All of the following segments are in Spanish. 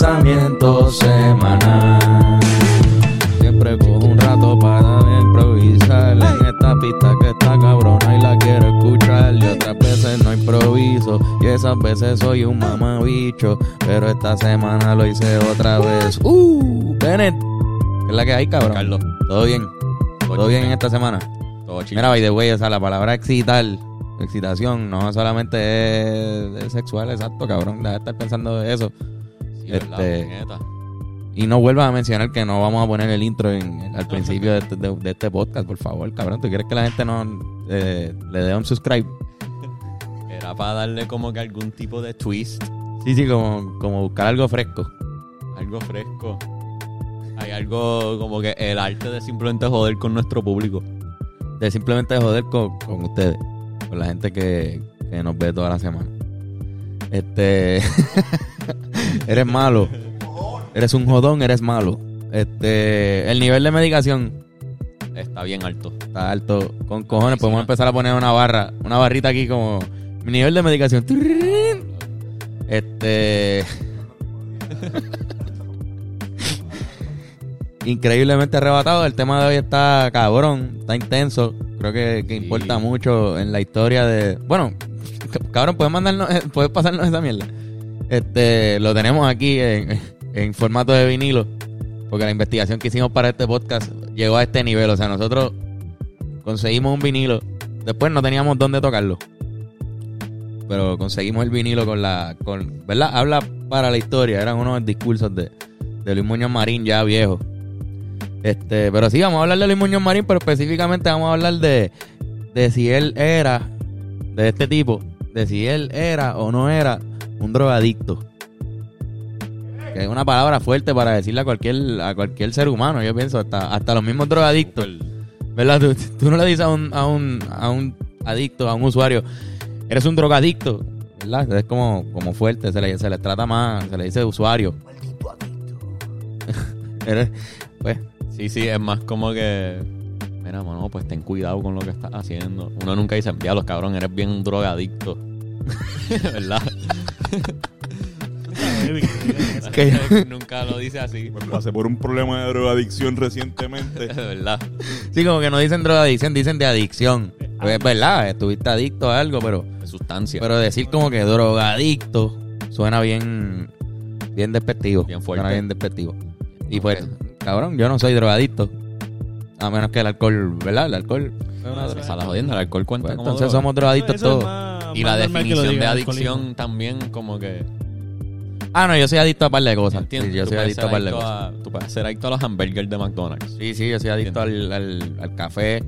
pensamiento semanal. Siempre cojo un rato para improvisar en esta pista que está cabrona y la quiero escuchar. Y otras veces no improviso y esas veces soy un mamabicho. Pero esta semana lo hice otra vez. Uh, Bennett, ¿qué es la que hay, cabrón? Carlos. ¿Todo bien? ¿Todo bien en esta semana? Todo chido. Mira, by the way, o sea, la palabra excitar, excitación, no solamente es, es sexual, exacto, cabrón. Deja de estar pensando de eso. Sí, ¿verdad, este-? Y no vuelvas a mencionar que no vamos a poner el intro en- al principio de, este- de- de este podcast, por favor, cabrón. ¿Tú quieres que la gente no eh, le dé un subscribe? Era para darle como que algún tipo de twist, Sí, sí, como, como buscar algo fresco. algo fresco. Hay algo como que el arte de simplemente joder con nuestro público. De simplemente joder con, con ustedes, con la gente que, que nos ve toda la semana. Este. eres malo. Eres un jodón, eres malo. Este. El nivel de medicación Está bien alto. está alto. Con cojones, podemos empezar a poner una barra, una barrita aquí como. Mi nivel de medicación. Este. Increíblemente arrebatado. El tema de hoy está cabrón, está intenso. Creo que, que Sí. importa mucho en la historia de. Bueno, cabrón, puedes mandarnos, puedes pasarnos esa mierda. Este, lo tenemos aquí en, formato de vinilo. Porque la investigación que hicimos para este podcast llegó a este nivel. O sea, nosotros conseguimos un vinilo. Después no teníamos dónde tocarlo. Pero conseguimos el vinilo con la. con ¿Verdad? Habla para la historia. Eran unos discursos de, de Luis Muñoz Marín ya viejo. Este, pero sí, vamos a hablar de Luis Muñoz Marín, pero específicamente vamos a hablar de, de si él era, de este tipo, de si él era o no era un drogadicto. Que es una palabra fuerte para decirle a cualquier, a cualquier ser humano, yo pienso, hasta, hasta los mismos drogadictos. ¿Verdad? Tú, no le dices a un, a un, a un adicto, a un usuario, eres un drogadicto, ¿verdad? Es como, como fuerte, se le, se le trata más, se le dice usuario. Eres, pues, Sí, sí, es más como que. Mira, mano, pues ten cuidado con lo que estás haciendo. Uno nunca dice, ya los cabrón, eres bien un drogadicto. ¿Verdad? que- nunca lo dice así. Pasé por un problema de drogadicción recientemente. Es verdad. sí, como que no dicen drogadicción, dicen de adicción. Pues es verdad, estuviste adicto a algo, pero, De sustancia. pero decir como que drogadicto suena bien, bien despectivo. Bien fuerte. Suena bien despectivo. Y pues, cabrón, yo no soy drogadicto. A menos que el alcohol, ¿verdad? El alcohol es una droga. Esa la jodienda, el alcohol cuenta Pues como entonces droga. somos drogadictos Eso es todos. más- Y la normal que lo definición de adicción alcoholismo. también como que... Ah, no, yo soy adicto a par de cosas. Sí, ¿entiendes? yo soy adicto a ser par de adicto cosas. a- Tú puedes ser adicto a los hamburgers de McDonald's. Sí, sí, yo soy adicto al, al, al café,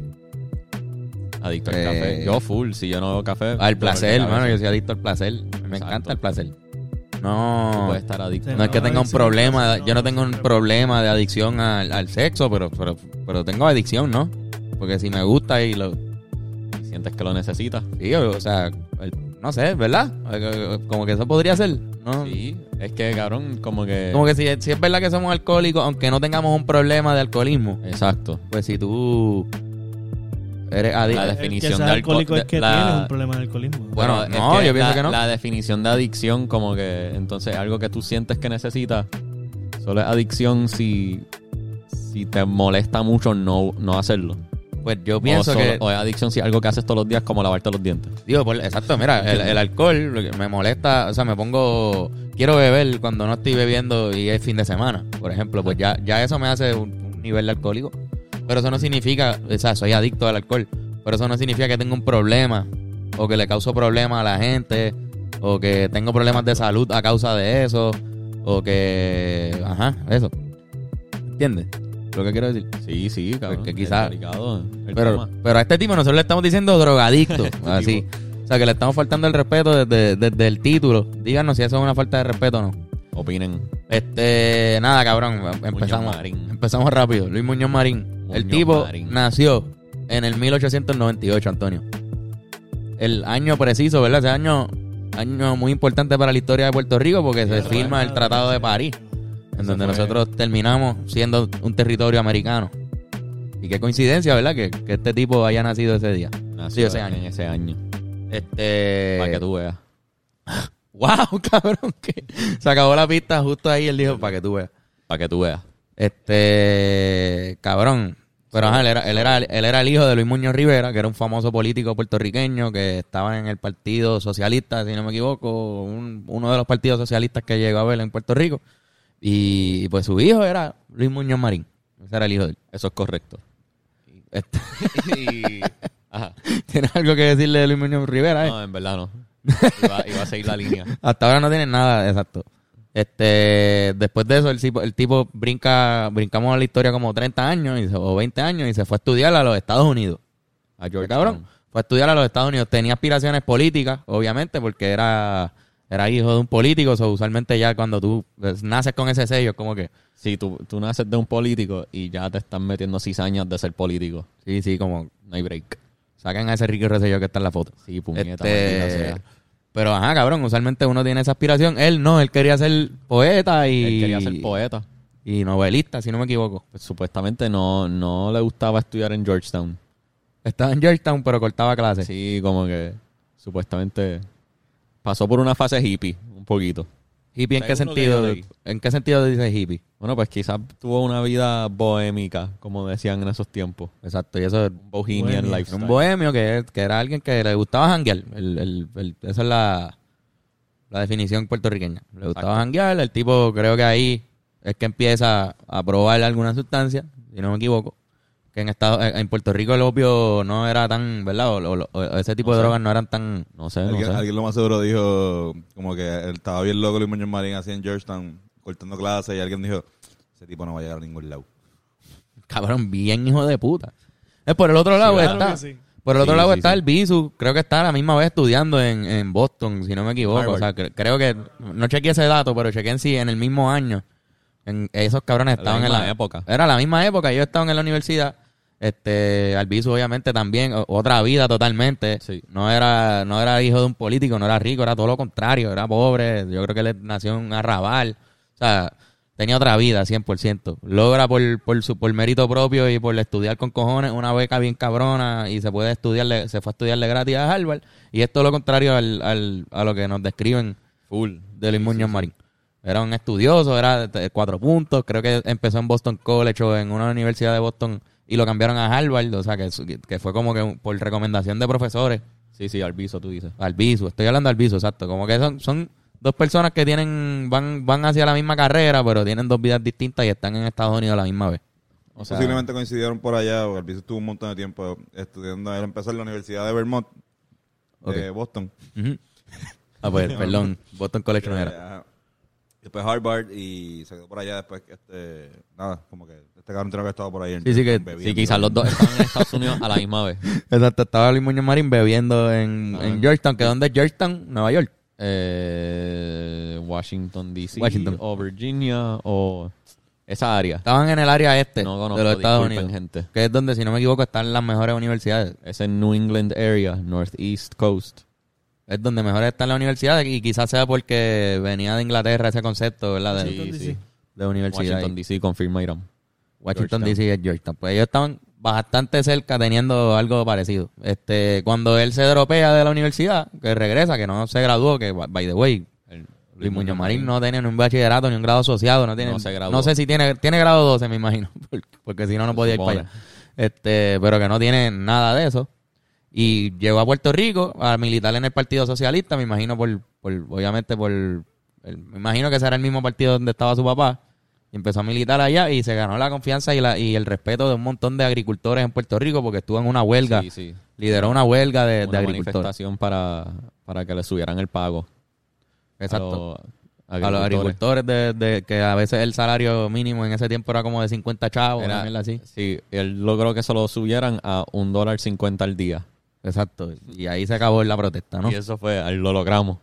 Adicto al Eh, café. Yo full, si yo no bebo café... al dolor de placer, cabeza. hermano. Yo soy adicto al placer. Me Exacto. encanta el placer. Tú No, puedes estar adicto. Sí. no es que tenga un adicción, problema, no, yo no tengo un problema de adicción al, al sexo, pero, pero, pero tengo adicción, ¿no? Porque si me gusta y lo... Sientes que lo necesitas. Sí, o, sea, el- no sé, ¿verdad? Eh, Como que eso podría ser, ¿no? Sí, es que cabrón, como que... Como que si, si es verdad que somos alcohólicos, aunque no tengamos un problema de alcoholismo, Exacto. pues si tú eres La que definición de alcohólico es que la- tienes un problema de alcoholismo. Bueno, es no, yo pienso la, que no. La definición de adicción, como que entonces algo que tú sientes que necesitas, solo es adicción si, si te molesta mucho no, no hacerlo. Pues yo o, pienso solo- que... o es adicción si algo que haces todos los días, como lavarte los dientes. Digo, por- exacto, mira, el, el alcohol me molesta, o sea, me pongo, quiero beber cuando no estoy bebiendo y es fin de semana, por ejemplo, pues ya, ya eso me hace un, un nivel de alcohólico. Pero eso no significa, o sea, soy adicto al alcohol, pero eso no significa que tengo un problema o que le causo problemas a la gente o que tengo problemas de salud a causa de eso o que, ajá, eso. ¿Entiendes? Lo que quiero decir. Sí, sí, cabrón. Porque es quizá- delicado el Pero, pero a este tipo nosotros le estamos diciendo drogadicto. así. O sea, que le estamos faltando el respeto desde, desde el título. Díganos si eso es una falta de respeto o no. Opinen. Este, nada, cabrón. Empezamos, Marín. empezamos rápido. Luis Muñoz Marín. el tipo Marín. nació en el 1898, Antonio. El año preciso, ¿verdad? Ese año, año muy importante para la historia de Puerto Rico porque se firma el Tratado de París, en donde fue- nosotros terminamos siendo un territorio americano. Y qué coincidencia, ¿verdad? Que, que este tipo haya nacido ese día. Nació ese año. en ese año. Este. Para que tú veas. wow, cabrón, que se acabó la pista justo ahí. Él dijo, para que tú veas. Para que tú veas. Este, cabrón. Pero ajá, él era, él, era, él era el hijo de Luis Muñoz Rivera, que era un famoso político puertorriqueño que estaba en el Partido Socialista, si no me equivoco, un- uno de los partidos socialistas que llegó a ver en Puerto Rico. Y pues su hijo era Luis Muñoz Marín. Ese era el hijo de él. Eso es correcto. Este, y, ajá. ¿Tienes algo que decirle de Luis Muñoz Rivera? eh? No, en verdad no. Iba, iba a seguir la línea. Hasta ahora no tiene nada, exacto. Este, después de eso, el tipo, el tipo brinca, brincamos a la historia como 30 años y se- o 20 años y se fue a estudiar a los Estados Unidos. A ¿Qué George cabrón? Fue a estudiar a los Estados Unidos. Tenía aspiraciones políticas, obviamente, porque era, era hijo de un político. O sea, usualmente ya cuando tú pues, naces con ese sello, es como que, Sí, tú, tú naces de un político y ya te están metiendo cizañas de ser político. sí, sí, como No hay break. saquen a ese Ricky Rosselló que está en la foto. Sí, puñeta, Este, pero ajá, cabrón, usualmente uno tiene esa aspiración. Él no, él quería ser poeta y, Él quería ser poeta. y novelista, si no me equivoco. Pues, supuestamente no, no le gustaba estudiar en Georgetown. Estaba en Georgetown, pero cortaba clases. Sí, como que supuestamente pasó por una fase hippie, un poquito. ¿Hippie en qué sentido? ¿En qué sentido dice hippie? Bueno, pues quizás tuvo una vida bohémica, como decían en esos tiempos. Exacto, y eso es Un bohemian Bohemio. lifestyle. un bohemio que, que era alguien que le gustaba janguear. El, el, el- esa es la, la definición puertorriqueña. Le gustaba janguear. El tipo, creo que ahí es que empieza a probar alguna sustancia, si no me equivoco. Que en Estado, en Puerto Rico el opio no era tan, ¿verdad? O, o- o ese tipo No de sé. drogas no eran tan... No sé, no Alguien, sé. alguien lo más seguro dijo como que él estaba bien loco Luis Muñoz Marín así en Georgetown cortando clases y alguien dijo ese tipo no va a llegar a ningún lado. Cabrón, bien hijo de puta. Es por el otro lado claro está. sí. Por el otro Sí, lado sí, está sí. el Bisu. Creo que está a la misma vez estudiando en, en Boston, si no me equivoco. Harvard. O sea, cre- creo que. No chequeé ese dato, pero chequé en sí en el mismo año. En, esos cabrones La estaban en la época. Era la misma época. Ellos estaban en la universidad. Este, Albizu obviamente también, otra vida totalmente. Sí. No era, no era hijo de un político, no era rico, era todo lo contrario, era pobre. Yo creo que él nació en un arrabal. O sea, tenía otra vida, 100%. Logra por, por su, por mérito propio y por estudiar con cojones una beca bien cabrona y se puede estudiarle, se fue a estudiarle gratis a Harvard. Y esto es lo contrario al, al- a lo que nos describen Full. de Luis Muñoz Marín. Era un estudioso, era de cuatro puntos, creo que empezó en Boston College o en una universidad de Boston y lo cambiaron a Harvard, o sea que, que fue como que por recomendación de profesores. Sí, sí, Alviso, tú dices. Albizu, estoy hablando de Albizu, exacto. Como que son, son dos personas que tienen, van, van hacia la misma carrera, pero tienen dos vidas distintas y están en Estados Unidos a la misma vez. O sea, Posiblemente coincidieron por allá, porque el piso estuvo un montón de tiempo estudiando. Él empezó en la Universidad de Vermont, de Boston. Ah, pues, perdón, Boston College no era. Después Harvard y se quedó por allá después este... Nada, como que este cabrón tiene que estado por ahí. en Sí, sí, que- Sí, quizás los dos estaban en Estados Unidos a la misma vez. Exacto, estaba Luis Muñoz Marín bebiendo en, Ah. en Georgetown, que dónde es Georgetown, Nueva York. Eh, Washington, D.C. Washington. o Virginia o esa área. Estaban en el área este No conozco, de los Estados Unidos. gente. Que es donde, si no me equivoco, están las mejores universidades. Es en New England area, Northeast Coast. Es donde mejor están las universidades y quizás sea porque venía de Inglaterra ese concepto, ¿verdad? De, Sí, Washington, sí. D.C. de universidad. Washington, D.C. confirma Irán. Washington. DC es Georgetown. Pues ellos estaban bastante cerca teniendo algo parecido. Este, cuando él se dropea de la universidad, que regresa, que no se graduó, que by the way, El- Luis Muñoz Marín no tiene ni un bachillerato ni un grado asociado, no tiene No se graduó. no sé si tiene tiene grado 12, me imagino, porque, porque si no no podía ir para allá. Este, pero que no tiene nada de eso. Y llegó a Puerto Rico a militar en el Partido Socialista, me imagino por, por obviamente por el- me imagino que será el mismo partido donde estaba su papá. Y empezó a militar allá y se ganó la confianza y, la, y el respeto de un montón de agricultores en Puerto Rico porque estuvo en una huelga, Sí, sí. lideró una huelga de, de Una agricultores. manifestación para, para que le subieran el pago. Exacto. A A los, agricultores de, de- que a veces el salario mínimo en ese tiempo era como de 50 chavos, Era- así. Sí, él logró que se lo subieran a un dólar cincuenta al día. Exacto. Y ahí se acabó la protesta, ¿no? Y eso fue, lo logramos.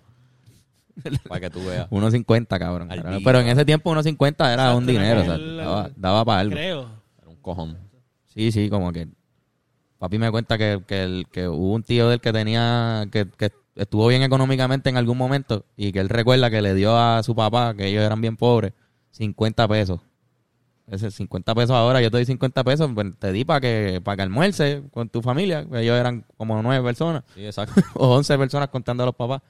para que tú veas. 1.50, cabrón. Al Pero- día. Pero en ese tiempo 1.50 era un dinero, o sea, el- daba, daba para algo. Creo. Era un cojón. Sí, sí, como que papi me cuenta que, que, el- que hubo un tío del que tenía, que, que estuvo bien económicamente en algún momento y que él recuerda que le dio a su papá, que ellos eran bien pobres, 50 pesos. Ese 50 pesos ahora, yo te doy 50 pesos, pues te di para que, para que almuerce con tu familia, ellos eran como nueve personas Sí, exacto. o 11 personas contando a los papás.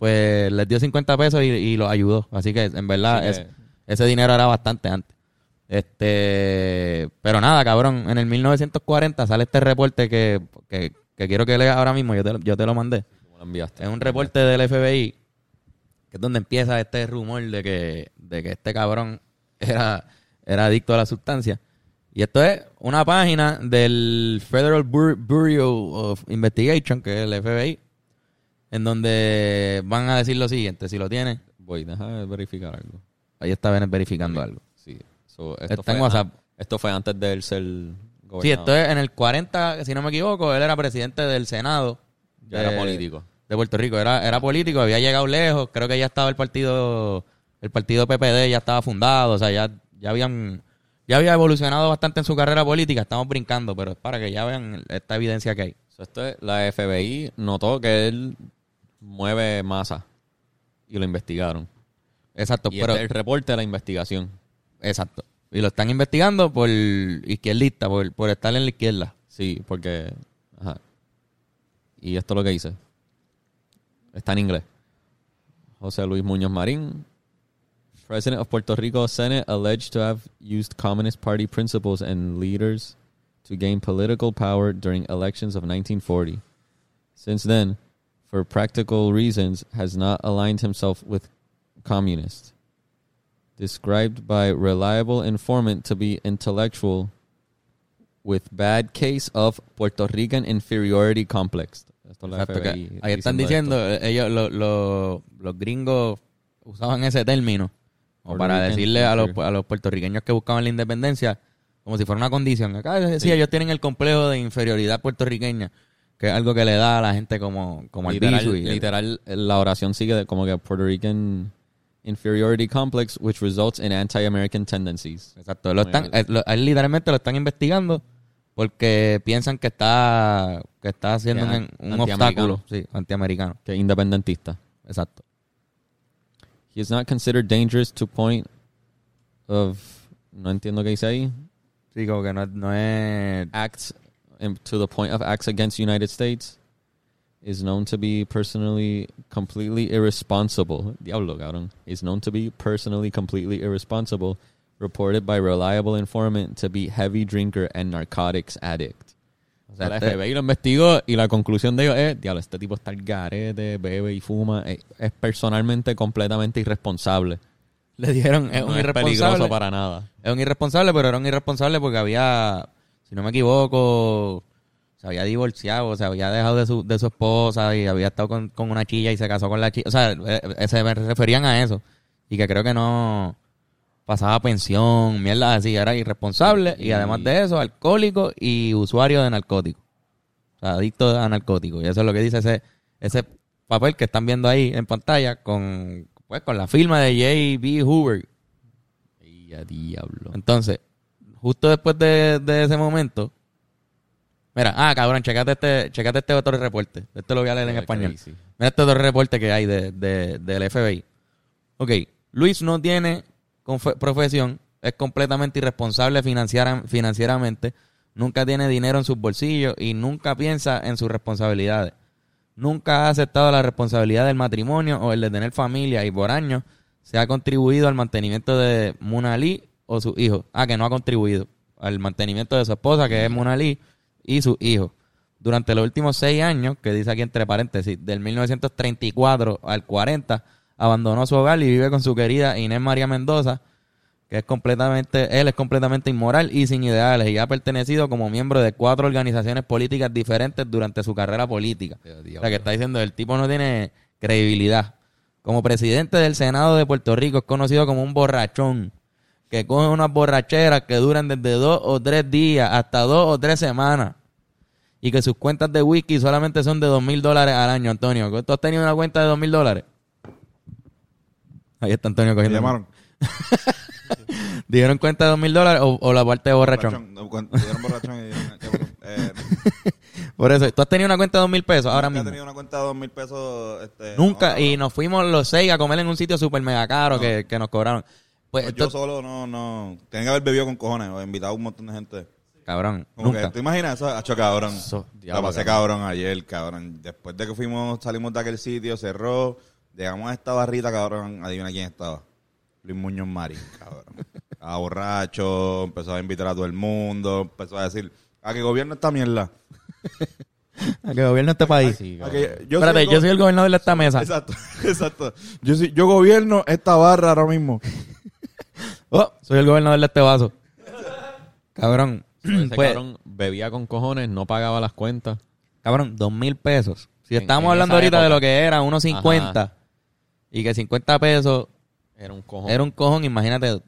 Pues les dio 50 pesos y, y los ayudó. Así que en verdad es- ese dinero era bastante antes. Este, pero nada, cabrón, en el 1940 sale este reporte que, que, que quiero que leas ahora mismo, yo te, lo- yo te lo mandé. ¿Cómo lo enviaste? Es un reporte del FBI, que es donde empieza este rumor de que, de que este cabrón era, era adicto a la sustancia. Y esto es una página del Federal Bur- Bureau of Investigation, que es el FBI, en donde van a decir lo siguiente, si lo tienes, Voy, déjame verificar algo. ahí está Bennett verificando algo. Sí. So, Está esto, fue, en WhatsApp. esto fue antes de él ser gobernador. Sí, esto es en el 40, si no me equivoco, él era presidente del Senado. Ya era político. De Puerto Rico, era, era político, había llegado lejos, creo que ya estaba el partido, el partido PPD ya estaba fundado, o sea, ya, ya habían, ya había evolucionado bastante en su carrera política, estamos brincando, pero es para que ya vean esta evidencia que hay. So, esto es- la FBI notó que él mueve masa y lo investigaron. Exacto, Y pero, este es el reporte de la investigación. exacto. Y lo están investigando por izquierdista, por, por estar en la izquierda. Sí, porque... Ajá. Y esto es lo que dice. Está en inglés. José Luis Muñoz Marín, President of Puerto Rico Senate, alleged to have used Communist Party principles and leaders to gain political power during elections of 1940. Since then, for practical reasons, has not aligned himself with communists. Described by reliable informant to be intellectual with bad case of Puerto Rican inferiority complex. Esto Exacto, que FBI ahí están diciendo esto. ellos, lo- lo- los gringos usaban ese término Puerto para decirle a los, a los puertorriqueños que buscaban la independencia como si fuera una condición. Acá sí, ellos tienen el complejo de inferioridad puertorriqueña, que es algo que le da a la gente como, como el literal, y- literal, la oración sigue de como que Puerto Rican inferiority complex, which results in anti-American tendencies. Exacto, lo están, eh, lo- él literalmente lo están investigando porque piensan que está que está haciendo Que un, un obstáculo, sí, antiamericano. Que es independentista. Exacto. He is not considered dangerous to point of no entiendo qué dice ahí. Sí, como que no, no es acts to the point of acts against United States is known to be personally completely irresponsible. Diablo, cabrón. Is known to be personally completely irresponsible. Reported by reliable informant to be heavy drinker and narcotics addict. O sea, la Este- FBI lo investigó y la conclusión de ellos es, diablo, este tipo está al garete, bebe y fuma, es, es personalmente completamente irresponsable. le dijeron es no un es irresponsable. peligroso para nada. Es un irresponsable, pero era un irresponsable porque había, si no me equivoco, se había divorciado, se había dejado de su, de su esposa y había estado con, con una chilla y se casó con la chilla. O sea, eh, eh, se referían a eso. Y que creo que no pasaba pensión, mierda así, era irresponsable y, Y- además de eso, alcohólico y usuario de narcóticos. O sea, adicto a narcóticos. Y eso es lo que dice ese, ese papel que están viendo ahí en pantalla con, pues, con la firma de J.B. Hoover. Y a diablo. Entonces, justo después de, de ese momento, mira, ah, cabrón, checate este, checate este otro reporte. Este lo voy a leer en español. crazy. Mira este otro reporte que hay de, de- del FBI. Ok, Luis no tiene profesión, es completamente irresponsable financiera- financieramente, nunca tiene dinero en sus bolsillos y nunca piensa en sus responsabilidades. Nunca ha aceptado la responsabilidad del matrimonio o el de tener familia y por años se ha contribuido al mantenimiento de Munali o sus hijos. Ah, que no ha contribuido al mantenimiento de su esposa, que es Munali, y sus hijos. Durante los últimos seis años, que dice aquí entre paréntesis, del 1934 al 40, abandonó su hogar y vive con su querida Inés María Mendoza, que es completamente, él es completamente inmoral y sin ideales y ha pertenecido como miembro de cuatro organizaciones políticas diferentes durante su carrera política. O sea, que está diciendo, el tipo no tiene credibilidad. Como presidente del Senado de Puerto Rico es conocido como un borrachón, que coge unas borracheras que duran desde dos o tres días hasta dos o tres semanas. Y que sus cuentas de whisky solamente son de dos mil dólares al año, Antonio. ¿Tú has tenido una cuenta de dos mil dólares? Ahí está Antonio Me cogiendo. llamaron. ¿Dieron cuenta de dos mil dólares o, la parte de borrachón? Borrachón. No, cuando dieron borrachón y. Eh, Por eso, ¿tú has tenido una cuenta de dos mil pesos ahora nunca he mismo? tenido una cuenta de dos mil pesos. Este, Nunca, no, y no. nos fuimos los seis a comer en un sitio súper mega caro No. que, que nos cobraron. Pues, Pues yo solo no, no. Tienen que haber bebido con cojones o invitado a un montón de gente. cabrón, Como nunca. que, ¿Te imaginas eso? Hacho, cabrón. Eso, La pasé cabrón ayer, cabrón. Después de que fuimos, salimos de aquel sitio, cerró. Llegamos a esta barrita, cabrón. Adivina quién estaba. Luis Muñoz Marín, cabrón. Estaba borracho, empezó a invitar a todo el mundo, empezó a decir, a que gobierno esta mierda. A que gobierno este país. Sí, A cabrón. que yo Espérate, soy yo soy el gobernador de esta mesa. Exacto, exacto. Yo, soy- yo gobierno esta barra ahora mismo. Oh, soy el gobernador de este vaso. Cabrón. Ese Pues, cabrón bebía con cojones, no pagaba las cuentas. cabrón, dos mil pesos. Si En- estamos en hablando ahorita de lo que era, unos 50 Ajá. y que 50 pesos Era un cojón. era un cojón, imagínate,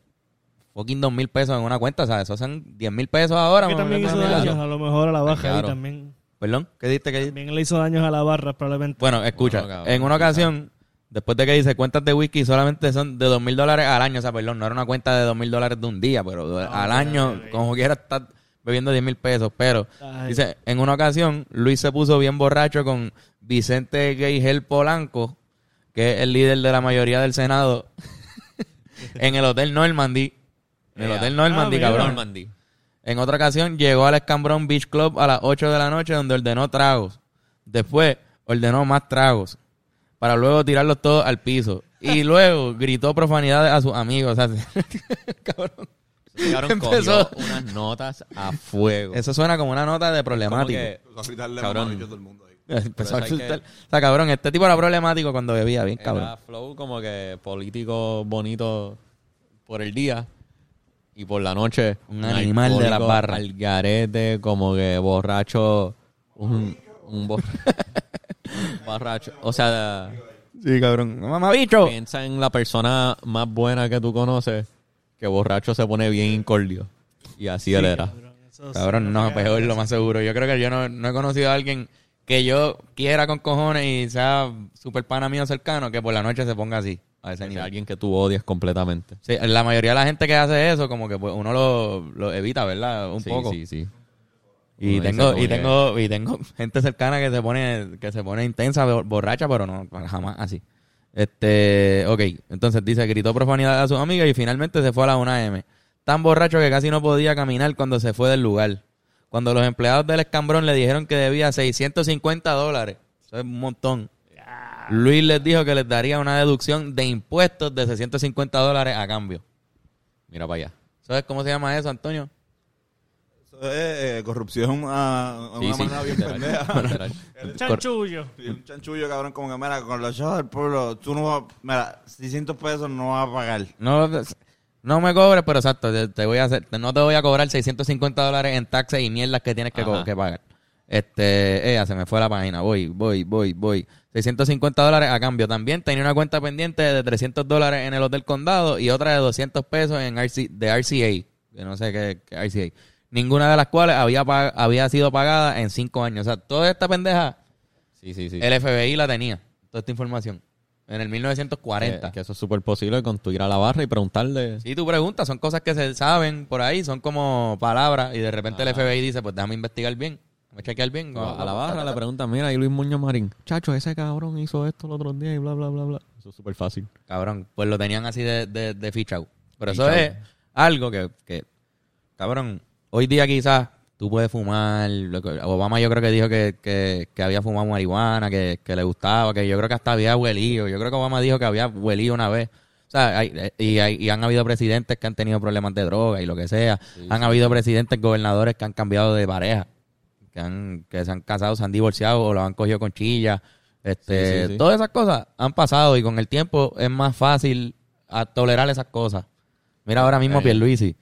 fucking dos mil pesos en una cuenta, o sea, eso son 10 mil pesos ahora. Que también hizo daños a lo mejor a la baja Claro. y también, Perdón, ¿qué diste? ¿Qué diste? también le hizo daños a la barra probablemente. Bueno, escucha, Bueno, cabrón, en una ocasión, después de que dice cuentas de whisky solamente son de dos mil dólares al año, o sea, perdón, no era una cuenta de dos mil dólares de un día, pero de- al año, como quiera, estar bebiendo 10 mil pesos. Pero, Ay. dice, en una ocasión, Luis se puso bien borracho con Vicente Geigel Polanco, que es el líder de la mayoría del Senado, en el Hotel Normandy. En el. Hotel Normandy, Ah, cabrón. Normandy. En otra ocasión llegó al Escambrón Beach Club a las 8 de la noche donde ordenó tragos. Después ordenó más tragos para luego tirarlos todos al piso. Y luego gritó profanidades a sus amigos. O sea, cabrón. Cabrón Empezó- cogió unas notas a fuego. Eso suena como una nota de problemático. que, Cabrón. Cabrón. todo el mundo ahí. Empezó a Por eso hay asustar. que- O sea, cabrón, este tipo era problemático cuando bebía, bien cabrón. Era flow como que político bonito por el día y por la noche Un animal de la alcohólico barra. al garete como que borracho un, un bor- borracho o sea Sí, cabrón. Mamá bicho. piensa en la persona más buena que tú conoces que borracho se pone bien incordio y así él era Cabrón, eso sí Cabrón, me no, peor, eso. lo más seguro. Yo creo que yo no, no he conocido a alguien que yo quiera con cojones y sea super pana mío cercano que por la noche se ponga así, a ese nivel. alguien que tú odias completamente Sí, la mayoría de la gente que hace eso, como que pues, uno lo, lo evita, ¿verdad? Un sí, poco. sí sí Y Uno tengo, y tengo, y tengo gente cercana que se pone, que se pone intensa, bo- borracha, pero no, jamás así. Este, ok, entonces dice, gritó profanidad a su amiga y finalmente se fue a la 1M. Tan borracho que casi no podía caminar cuando se fue del lugar. Cuando los empleados del escambrón le dijeron que debía 650 dólares, eso es un montón. Luis les dijo que les daría una deducción de impuestos de 650 dólares a cambio. mira para allá ¿Sabes cómo se llama eso, Antonio? Eh, corrupción a, a sí una sí manera bien literal, pendeja. literal. Chanchullo. Y un chanchullo, cabrón, como que, mira, con los chavos del pueblo, tú no vas, mira, 600 pesos no vas a pagar. No, no me cobres, pero exacto, te, te voy a hacer, no te voy a cobrar 650 dólares en taxes y mierdas que tienes que, que pagar. Este, ella se me fue la página, voy, voy, voy, voy. 650 dólares a cambio. También tenía una cuenta pendiente de 300 dólares en el Hotel Condado y otra de 200 pesos en RC, de RCA, que no sé qué, qué RCA. Ninguna de las cuales había, había sido pagada en cinco años. O sea, toda esta pendeja, sí sí sí el FBI la tenía, toda esta información. En el 1940. que, que eso es súper posible con tu ir a la barra y preguntarle Sí, tú preguntas, son cosas que se saben por ahí, son como palabras y de repente el FBI dice, pues déjame investigar bien, déjame chequear bien. No, a la barra le preguntan, mira, y Luis Muñoz Marín, chacho, ese cabrón hizo esto el otro día y bla, bla, bla, bla. Eso es súper fácil. Cabrón, pues lo tenían así de, de, de fichado. Pero eso es algo que, que, cabrón, hoy día quizás tú puedes fumar. Obama yo creo que dijo que, que, que había fumado marihuana, que, que le gustaba, que yo creo que hasta había huelido. Yo creo que Obama dijo que había huelido una vez. O sea, hay- eh, y, hay- y han habido presidentes que han tenido problemas de droga y lo que sea. han habido presidentes, gobernadores que han cambiado de pareja, que, han, que se han casado, se han divorciado o lo han cogido con chilla. Este, Sí. Todas esas cosas han pasado y con el tiempo es más fácil a tolerar esas cosas. Mira ahora mismo Eh. Pierluisi.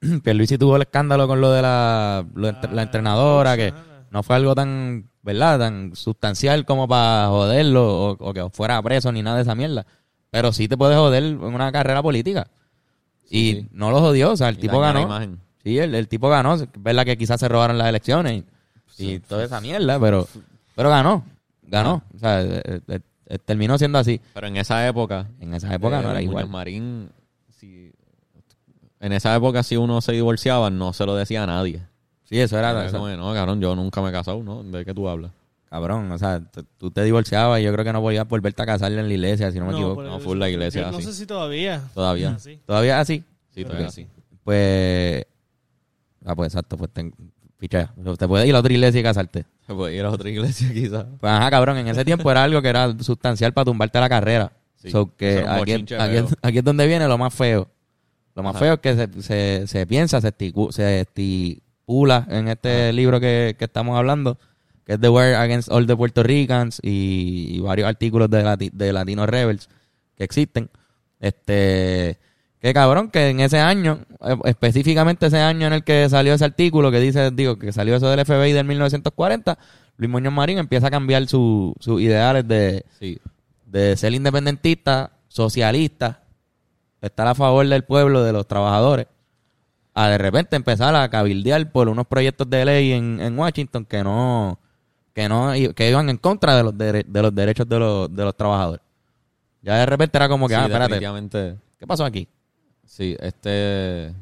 Pierluisi tuvo el escándalo con lo de la, lo de la entrenadora, que no fue algo tan, ¿verdad? Tan sustancial como para joderlo o, o que fuera preso ni nada de esa mierda. Pero sí te puede joder en una carrera política. y sí. no lo jodió, o sea, el Y tipo ganó. imagen. Sí, el, el tipo ganó. Es verdad que quizás se robaron las elecciones y, y toda esa mierda, pero, pero ganó. Ganó. O sea, eh, eh, eh, terminó siendo así. Pero en esa época, En esa época eh, no era igual. Marín, si, en esa época si uno se divorciaba, no se lo decía a nadie. Sí, eso era, Era eso- como no, cabrón, yo nunca me he casado, ¿no? ¿De qué tú hablas? cabrón. O sea, tú te divorciabas y yo creo que no podías volverte a casar en la iglesia, si no me equivoco. No, full la iglesia, yo No así. sé si todavía. Todavía. Así. ¿Todavía es así? Sí, todavía Ok. sí. Pues. Ah, pues exacto, pues ten, pichea. Te puedes ir a otra iglesia y casarte. Pues ir a otra iglesia quizás. Pues ajá, cabrón, en ese tiempo era algo que era sustancial para tumbarte la carrera. Sí, So que aquí, aquí- aquí es donde viene lo más feo. Lo más Ajá. feo es que se, se, se piensa, se, esticu- se estipula en este libro que, que estamos hablando, que es The War Against All the Puerto Ricans y, y varios artículos de, Lati- de Latino Rebels que existen. Este, que cabrón, que en ese año, eh, específicamente ese año en el que salió ese artículo que dice, digo, que salió eso del FBI del 1940, Luis Muñoz Marín empieza a cambiar su- sus ideales de, Sí. de ser independentista, socialista, estar a favor del pueblo, de los trabajadores, a de repente empezar a cabildear por unos proyectos de ley en, en Washington que no, que no, que iban en contra de los, de los derechos de los, de los trabajadores. Ya de repente era como que, Sí, ah, espérate. ¿qué pasó aquí? Sí, este.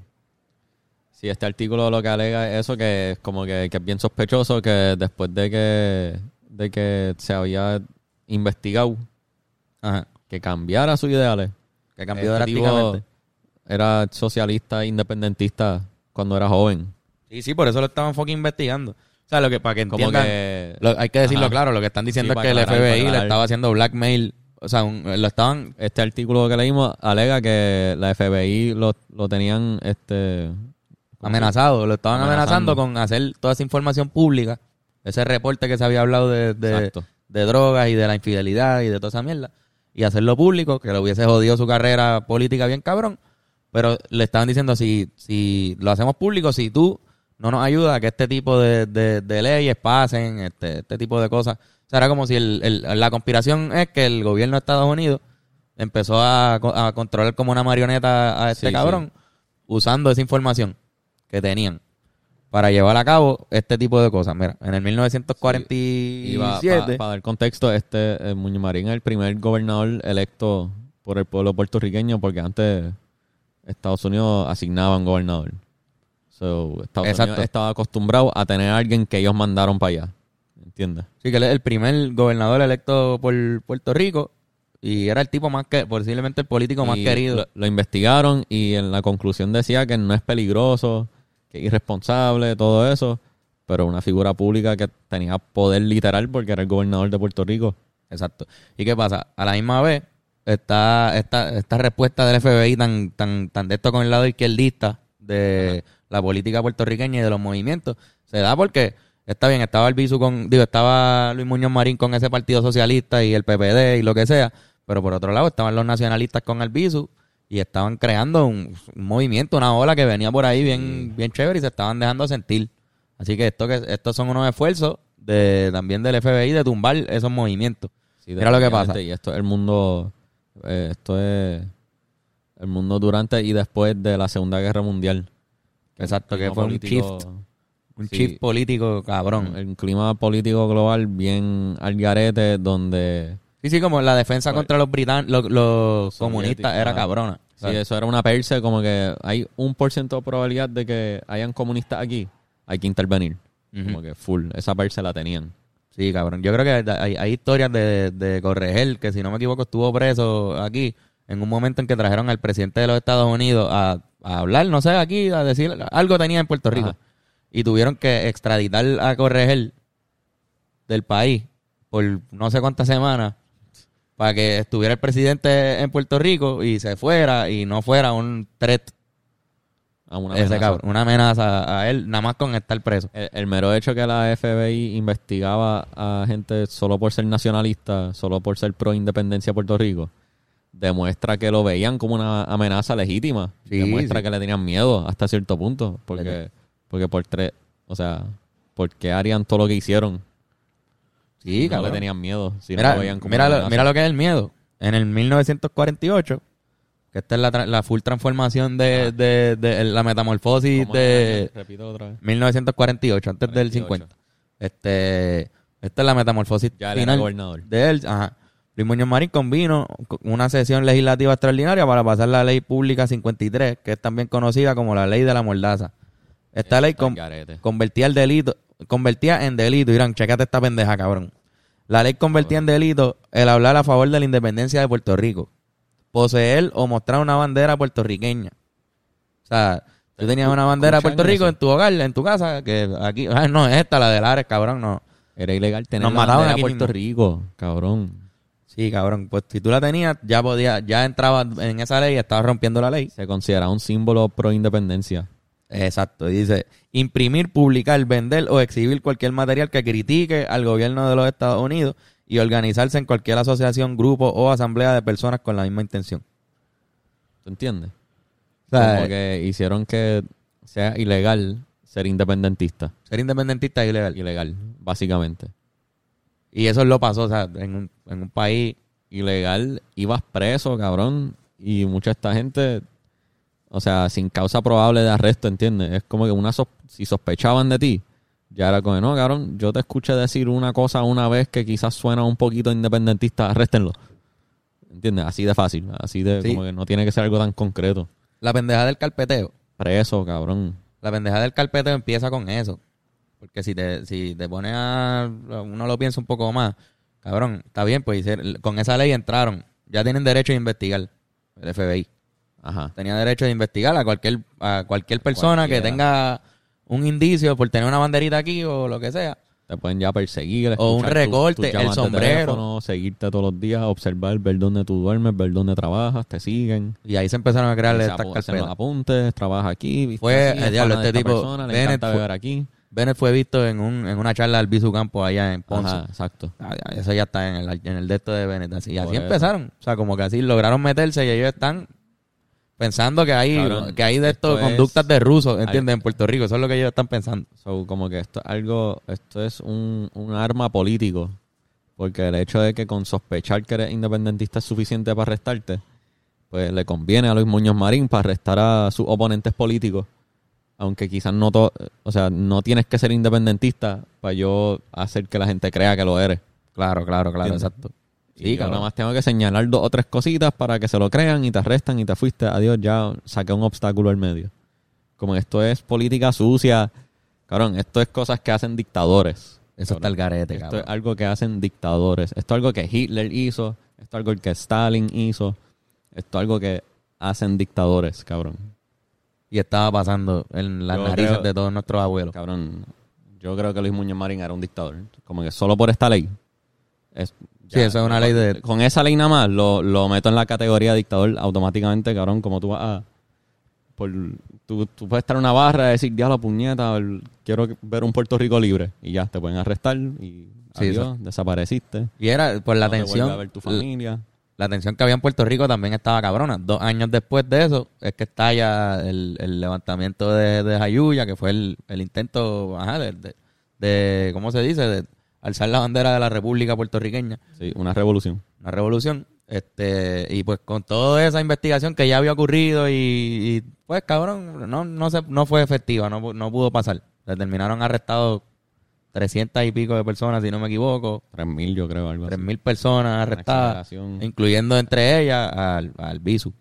Sí, este artículo lo que alega es eso, que es como que, que es bien sospechoso que después de que, de que se había investigado Ajá, que cambiara sus ideales. Que cambió Este drásticamente. Era socialista, independentista cuando era joven. Sí, sí, por eso lo estaban fucking investigando. O sea, lo que para que Como entiendan, que. lo- hay que decirlo Ajá. claro, lo que están diciendo Sí, es que el FBI le estaba haciendo blackmail, o sea, un- lo estaban Este artículo que leímos alega que la FBI lo, lo tenían este amenazado, lo estaban amenazando. Amenazando. con hacer toda esa información pública, ese reporte que se había hablado de, de drogas y de la infidelidad y de toda esa mierda, y hacerlo público, que le hubiese jodido su carrera política bien cabrón, pero le estaban diciendo, si, si lo hacemos público, si tú no nos ayudas a que este tipo de, de- de leyes pasen, este, este tipo de cosas, o sea, era como si el, el- la conspiración es que el gobierno de Estados Unidos empezó a, a controlar como una marioneta a este Sí, cabrón, usando esa información que tenían para llevar a cabo este tipo de cosas. Mira, en el 1947... para dar contexto, este eh, Muñoz Marín es el primer gobernador electo por el pueblo puertorriqueño porque antes Estados Unidos asignaba un gobernador. So, Estados Exacto. Unidos estaba acostumbrado a tener a alguien que ellos mandaron para allá. ¿Entiendes? Sí, que él es el primer gobernador electo por Puerto Rico y era el tipo más que, posiblemente el político más Y querido. Lo, lo investigaron y en la conclusión decía que no es peligroso, que es irresponsable, todo eso, pero una figura pública que tenía poder literal porque era el gobernador de Puerto Rico. Exacto. ¿Y qué pasa? A la misma vez, está esta, esta respuesta del FBI tan, tan, tan de esto con el lado izquierdista de la política puertorriqueña y de los movimientos, se da porque está bien, estaba el Bisu con, digo, estaba Luis Muñoz Marín con ese partido socialista y el PPD y lo que sea, pero por otro lado estaban los nacionalistas con el y estaban creando un, un movimiento, una ola que venía por ahí bien, bien chévere y se estaban dejando sentir. Así que esto que estos son unos esfuerzos de también del FBI de tumbar esos movimientos. Sí, Mira lo que pasa. Y esto es el mundo, eh, esto es el mundo durante y después de la Segunda Guerra Mundial. Exacto, que fue un shift, un sí. shift político cabrón. El clima político global bien al garete donde... Sí, sí, como la defensa Pues, contra los británicos, los, comunistas era cabrona. Sí, ¿sabes? eso era una perse, como que hay un por ciento de probabilidad de que hayan comunistas aquí. Hay que intervenir. Como que full. Esa perse la tenían. Sí, cabrón. Yo creo que hay, hay historias de, de Corregel, que si no me equivoco estuvo preso aquí, en un momento en que trajeron al presidente de los Estados Unidos a, a hablar, no sé, aquí, a decir, algo tenía en Puerto Rico. Ajá. Y tuvieron que extraditar a Corregel del país por no sé cuántas semanas para que estuviera el presidente en Puerto Rico y se fuera y no fuera un threat A una ese amenaza. cabrón, una amenaza a él, nada más con estar preso. El, el mero hecho que la FBI investigaba a gente solo por ser nacionalista, solo por ser pro independencia de Puerto Rico, demuestra que lo veían como una amenaza legítima. Sí, demuestra sí. que le tenían miedo hasta cierto punto. Porque, porque por tres, o sea, ¿por qué harían todo lo que hicieron? Sí, no cabrón. le tenían miedo. Si no mira, lo veían como mira, lo, mira lo que es el miedo. En el 1948, que esta es la, la full transformación de, de- de la metamorfosis de Repito otra vez. 1948, antes del 48. 50. Este, esta es la metamorfosis Ya final gobernador. de él. Ajá. Luis Muñoz Marín convino una sesión legislativa extraordinaria para pasar la ley pública 53, que es también conocida como la ley de la mordaza. Esta ley con- convertía el delito, convertía en delito, Irán, checate esta pendeja, cabrón. La ley convertía en delito el hablar a favor de la independencia de Puerto Rico, poseer o mostrar una bandera puertorriqueña. O sea, tú tenías una bandera de Puerto Rico en tu hogar, en tu casa, que aquí, ah, no, es esta, la de Lares, cabrón, no. Era ilegal tener Nos la mataban de Puerto mismo. Rico, cabrón. Sí, cabrón. Pues si tú la tenías, ya podía, ya entraba en esa ley y estaba rompiendo la ley. Se considera un símbolo pro independencia. Exacto. Y dice, imprimir, publicar, vender o exhibir cualquier material que critique al gobierno de los Estados Unidos y organizarse en cualquier asociación, grupo o asamblea de personas con la misma intención. ¿Tú entiendes? O sea, Como que hicieron que sea ilegal ser independentista. ser independentista es ilegal. Ilegal, básicamente. Y eso lo pasó, o sea, en un, en un país... Ilegal, ibas preso, cabrón. Y mucha esta gente, o sea, sin causa probable de arresto, ¿entiendes? Es como que una sos- si sospechaban de ti, ya era como, no, cabrón, yo te escuché decir una cosa una vez que quizás suena un poquito independentista, arréstenlo. ¿Entiendes? Así de fácil, así de Sí. como que no tiene que ser algo tan concreto. La pendeja del carpeteo. Preso, cabrón. La pendeja del carpeteo empieza con eso. Porque si te, si te pones a... Uno lo piensa un poco más. Cabrón, está bien, pues con esa ley entraron. Ya tienen derecho a investigar. El FBI. Ajá. Tenía derecho de investigar a cualquier, a cualquier persona que tenga un indicio por tener una banderita aquí o lo que sea. Te pueden ya perseguir. O un tu- recorte, el sombrero. teléfono, seguirte todos los días, observar, ver dónde tú duermes, ver dónde trabajas, te siguen. Y ahí se empezaron a crearle Se estas carpetas. apuntes, trabaja aquí. viste Fue, así, eh, diablo, este tipo, persona, le Bennett fue- beber aquí. Bennett fue visto en, un, en una charla del Bisu Campo allá en Ponce. Ajá, exacto. Ah, ya, Eso ya está en el, en el de esto de Bennett. Así, y así eso. empezaron. O sea, como que así lograron meterse y ellos están pensando que hay, Cabrón, que hay de esto esto es- conductas de rusos, ¿entiendes? En Puerto Rico. Eso es lo que ellos están pensando. So, como que esto es algo, esto es un, un arma político. Porque el hecho de que con sospechar que eres independentista es suficiente para arrestarte, pues le conviene a Luis Muñoz Marín para arrestar a sus oponentes políticos. Aunque quizás no to- o sea, no tienes que ser independentista para yo hacer que la gente crea que lo eres. Claro, claro, claro, ¿Entiendes? exacto. Sí, cabrón. nada más tengo que señalar dos o tres cositas para que se lo crean y te arrestan y te fuiste. Adiós, ya saqué un obstáculo al medio. Como esto es política sucia. Cabrón, esto es cosas que hacen dictadores. Eso está el garete, Esto cabrón. es algo que hacen dictadores. Esto es algo que Hitler hizo. Esto es algo que Stalin hizo. Esto es algo que hacen dictadores, cabrón. Y estaba pasando en las Yo narices creo- de todos nuestros abuelos. Cabrón, yo creo que Luis Muñoz Marín era un dictador. Como que solo por esta ley. Es, Sí, eso es una ley de... Con esa ley nada más lo, lo meto en la categoría de dictador automáticamente, cabrón, como tú vas a... Por, tú, tú puedes estar en una barra y decir, diablo, puñeta, el- quiero ver un Puerto Rico libre. Y ya, te pueden arrestar y Sí, adiós, desapareciste. Y era por la No te tensión. a ver tu familia. La tensión que había en Puerto Rico también estaba cabrona. Dos años después de eso es que estalla el, el levantamiento de, de Jayuya, que fue el, el intento, ajá, de, de- de- ¿cómo se dice? De alzar la bandera de la República Puertorriqueña. Sí, una revolución. Una revolución. Este, y pues con toda esa investigación que ya había ocurrido y, y, pues cabrón, no, no, se, no fue efectiva, no, no pudo pasar. Le terminaron arrestados 300 y pico de personas, si no me equivoco. 3.000 yo creo, algo así. 3.000 personas arrestadas, incluyendo entre ellas al, al Bisu.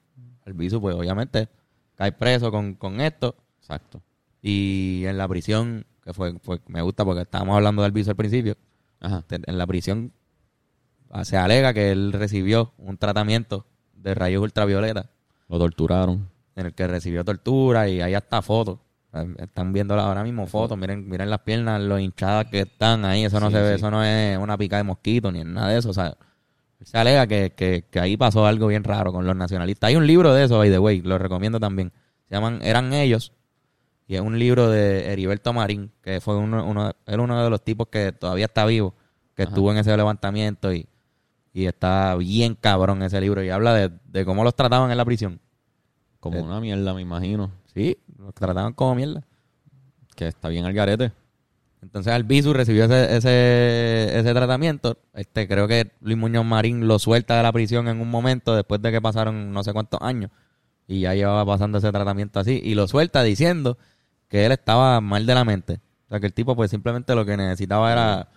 Al Bisu, pues obviamente cae preso con, con esto. Exacto. Y en la prisión, que fue, fue me gusta porque estábamos hablando del Bisu al principio, Ajá. en la prisión ah, se alega que él recibió un tratamiento de rayos ultravioleta Lo torturaron. en el que recibió tortura y hay hasta fotos. Están viendo ahora mismo fotos, miren, miren las piernas, lo hinchadas que están ahí, eso no Sí, se ve, sí. eso no es una pica de mosquito ni nada de eso, o sea, se alega que, que, que ahí pasó algo bien raro con los nacionalistas. Hay un libro de eso, by the way, lo recomiendo también. Se llaman Eran ellos y es un libro de Heriberto Marín, que fue uno, uno, era uno de los tipos que todavía está vivo, que Ajá. estuvo en ese levantamiento y, y está bien cabrón ese libro y habla de, de cómo los trataban en la prisión. Como Eh. una mierda, me imagino. Sí, los trataban como mierda. Que está bien al garete. Entonces Albizu recibió ese, ese, ese tratamiento. Este, creo que Luis Muñoz Marín lo suelta de la prisión en un momento después de que pasaron no sé cuántos años. Y ya llevaba pasando ese tratamiento así. Y lo suelta diciendo que él estaba mal de la mente. O sea, que el tipo pues simplemente lo que necesitaba era...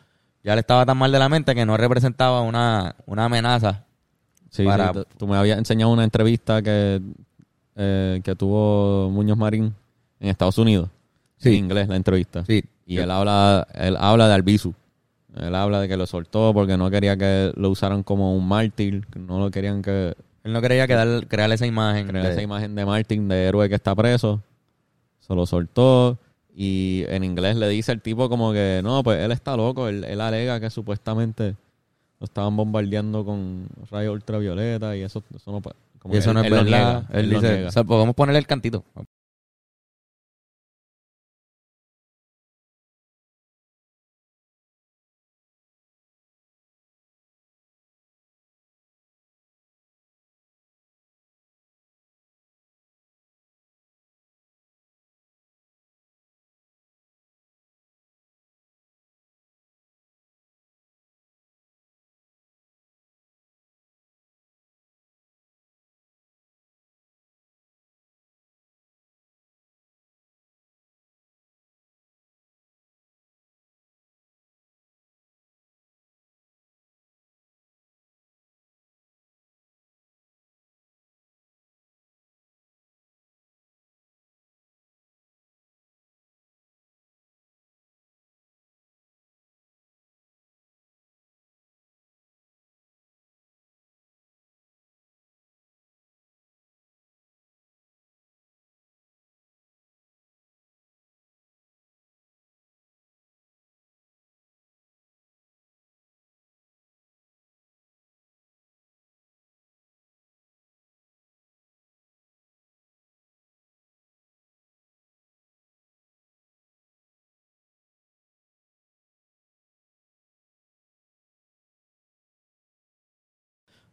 Ya le estaba tan mal de la mente que no representaba una, una amenaza. Sí, Para- sí, tú- me habías enseñado una entrevista que, eh, que tuvo Muñoz Marín en Estados Unidos. Sí. En inglés, la entrevista. Sí. Y él habla, él habla de Albizu. Él habla de que lo soltó porque no quería que lo usaran como un mártir. No lo querían que Él no quería quedar, crear esa imagen. crear de- esa imagen de mártir, de héroe que está preso. Se lo soltó. Y en inglés le dice el tipo como que, no, pues él está loco, él, él alega que supuestamente lo estaban bombardeando con rayos ultravioleta y eso, eso no como y eso él- no es él verdad. niega, él lo dice, o sea, podemos ponerle el cantito.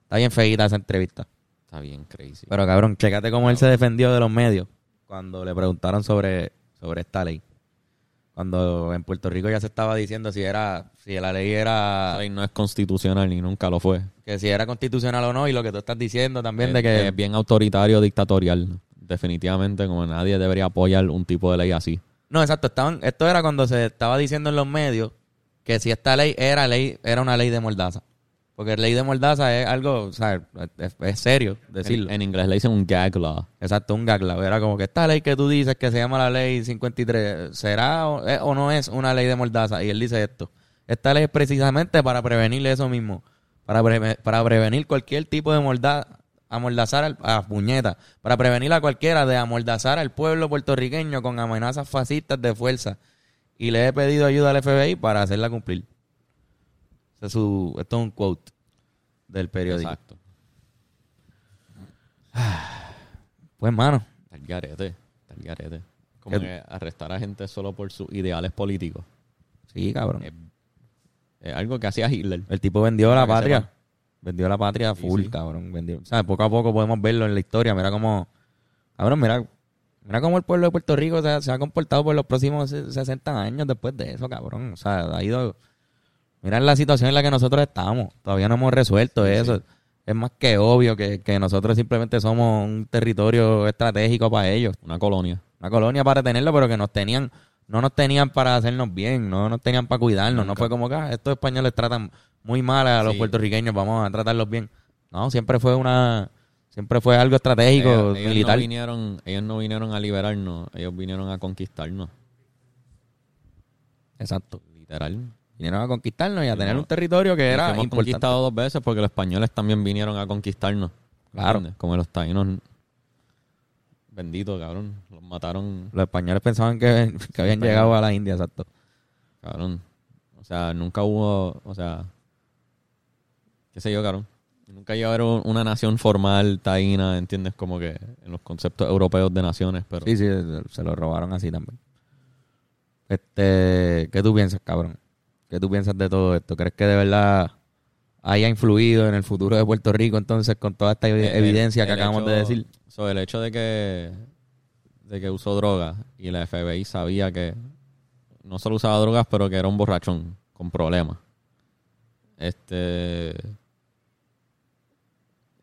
Está bien feíta esa entrevista. Está bien crazy. Pero cabrón, chécate cómo él se defendió de los medios cuando le preguntaron sobre, sobre esta ley. Cuando en Puerto Rico ya se estaba diciendo si era, si la ley era, ley no es constitucional ni nunca lo fue. que si era constitucional o no, y lo que tú estás diciendo también es, de que es bien autoritario, dictatorial. Definitivamente, como nadie debería apoyar un tipo de ley así. No, exacto. Estaban, esto era cuando se estaba diciendo en los medios que si esta ley era ley, era una ley de mordaza. Porque ley de mordaza es algo, o sea, es, es serio decirlo. En, en inglés le dicen un gag law. Exacto, un gag law. Era como que esta ley que tú dices que se llama la ley 53, ¿será o, es o no es una ley de mordaza? Y él dice esto. Esta ley es precisamente para prevenir eso mismo. Para, preve- para prevenir cualquier tipo de mordaza, amordazar al, a puñeta. Para prevenir a cualquiera de amordazar al pueblo puertorriqueño con amenazas fascistas de fuerza. Y le he pedido ayuda al FBI para hacerla cumplir. Ese es su, esto es un quote del periódico. Exacto. Pues, mano, el garete. El garete. Como ¿Qué- que arrestar a gente solo por sus ideales políticos. sí, cabrón. Es, es algo que hacía Hitler. El tipo vendió la Para patria. Vendió la patria full, sí. cabrón. Vendió. O sea, poco a poco podemos verlo en la historia. Mira cómo. Cabrón, mira. Mira cómo el pueblo de Puerto Rico se, ha- se ha comportado por los próximos se- 60 años después de eso, cabrón. O sea, ha ido. Mira la situación en la que nosotros estamos. Todavía no hemos resuelto eso. Es más que obvio que, que nosotros simplemente somos un territorio estratégico para ellos. Una colonia. Una colonia para tenerlo, pero que nos tenían, no nos tenían para hacernos bien, no nos tenían para cuidarnos. No fue como que "Ah, estos españoles tratan muy mal a los Sí. puertorriqueños, vamos a tratarlos bien. No, siempre fue una, siempre fue algo estratégico, ellos, ellos militar. no vinieron, ellos no vinieron a liberarnos, ellos vinieron a conquistarnos. Exacto. Literal. Vinieron a conquistarnos y a tener no. un territorio que era fuimos importante. conquistados dos veces porque los españoles también vinieron a conquistarnos. Claro. ¿Entiendes? Como los taínos. Benditos, cabrón. Los mataron, Los españoles pensaban que, que habían llegado a la India, exacto. cabrón. O sea, nunca hubo, o sea, qué sé yo, cabrón. Nunca llegaron una nación formal taína, ¿entiendes? Como que en los conceptos europeos de naciones, pero Sí, sí, se lo robaron así también. Este, ¿qué tú piensas, cabrón? ¿Qué tú piensas de todo esto? ¿Crees que de verdad haya influido en el futuro de Puerto Rico entonces con toda esta El- evidencia que el acabamos hecho- de decir? Sobre el hecho de que de que usó drogas y la FBI sabía que no solo usaba drogas, pero que era un borrachón con problemas. Este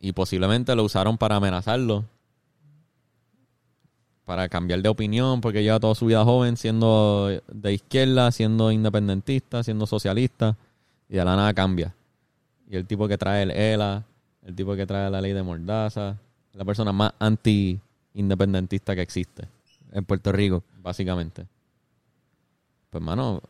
y posiblemente lo usaron para amenazarlo. Para cambiar de opinión, porque lleva toda su vida joven siendo de izquierda, siendo independentista, siendo socialista, y de la nada cambia. Y el tipo que trae el ELA, el tipo que trae la ley de Mordaza, la persona más anti-independentista que existe, En Puerto Rico. básicamente. Pues, mano,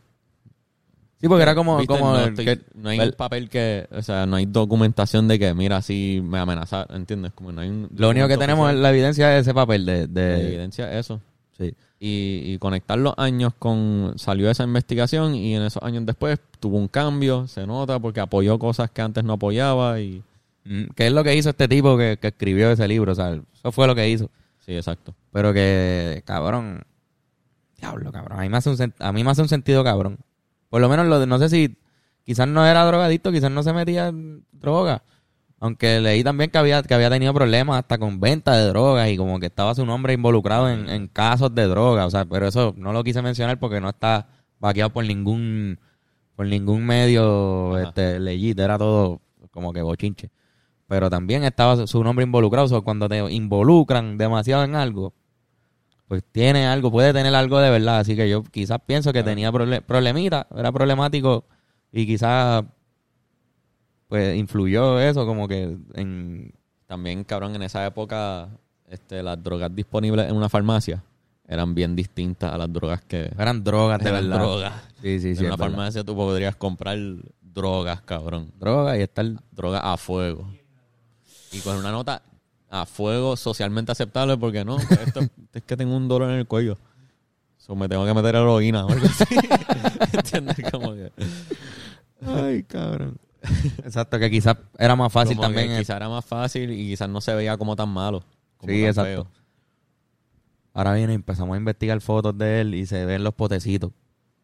Sí, porque era como... ¿viste? como no, el estoy- que- no hay el- papel que, o sea, no hay documentación de que, mira, si me amenaza, ¿entiendes? Como no hay un lo único que documento tenemos es oficial la evidencia de ese papel de... de de- evidencia, eso. Sí. Y, y conectar los años con... Salió esa investigación y en esos años después tuvo un cambio, se nota, porque apoyó cosas que antes no apoyaba y... Mm, ¿Qué es lo que hizo este tipo que, que escribió ese libro? O sea, eso fue lo que hizo. Sí, exacto. Pero que, cabrón. Diablo, cabrón. A mí me hace un, sen- a mí me hace un sentido, cabrón. Por lo menos, lo de- no sé si. Quizás no era drogadicto, quizás no se metía en droga. Aunque leí también que había, que había tenido problemas hasta con venta de drogas y como que estaba su nombre involucrado en, en casos de droga. O sea, pero eso no lo quise mencionar porque no está vaqueado por ningún por ningún medio Ajá. este, legit. Era todo como que bochinche. Pero también estaba su- su nombre involucrado. O sea, cuando te involucran demasiado en algo, pues tiene algo, puede tener algo de verdad. Así que yo quizás pienso que tenía prole- problemita, era problemático y quizás pues influyó eso como que en... También, cabrón, en esa época este, las drogas disponibles en una farmacia eran bien distintas a las drogas que... Eran drogas de Eran verdad. drogas. Sí, sí, sí. en una verdad. farmacia tú podrías comprar drogas, cabrón. Droga y estar... Drogas a fuego. Y con una nota a fuego socialmente aceptable porque no, pues esto es que tengo un dolor en el cuello. So, me tengo que meter heroína o algo así. ¿Entiendes? Como que, Ay, cabrón. Exacto, que quizás era más fácil como también. eh, quizás era más fácil y quizás no se veía como tan malo. como Sí, tan exacto. feo. Ahora viene, empezamos a investigar fotos de él y se ven los potecitos.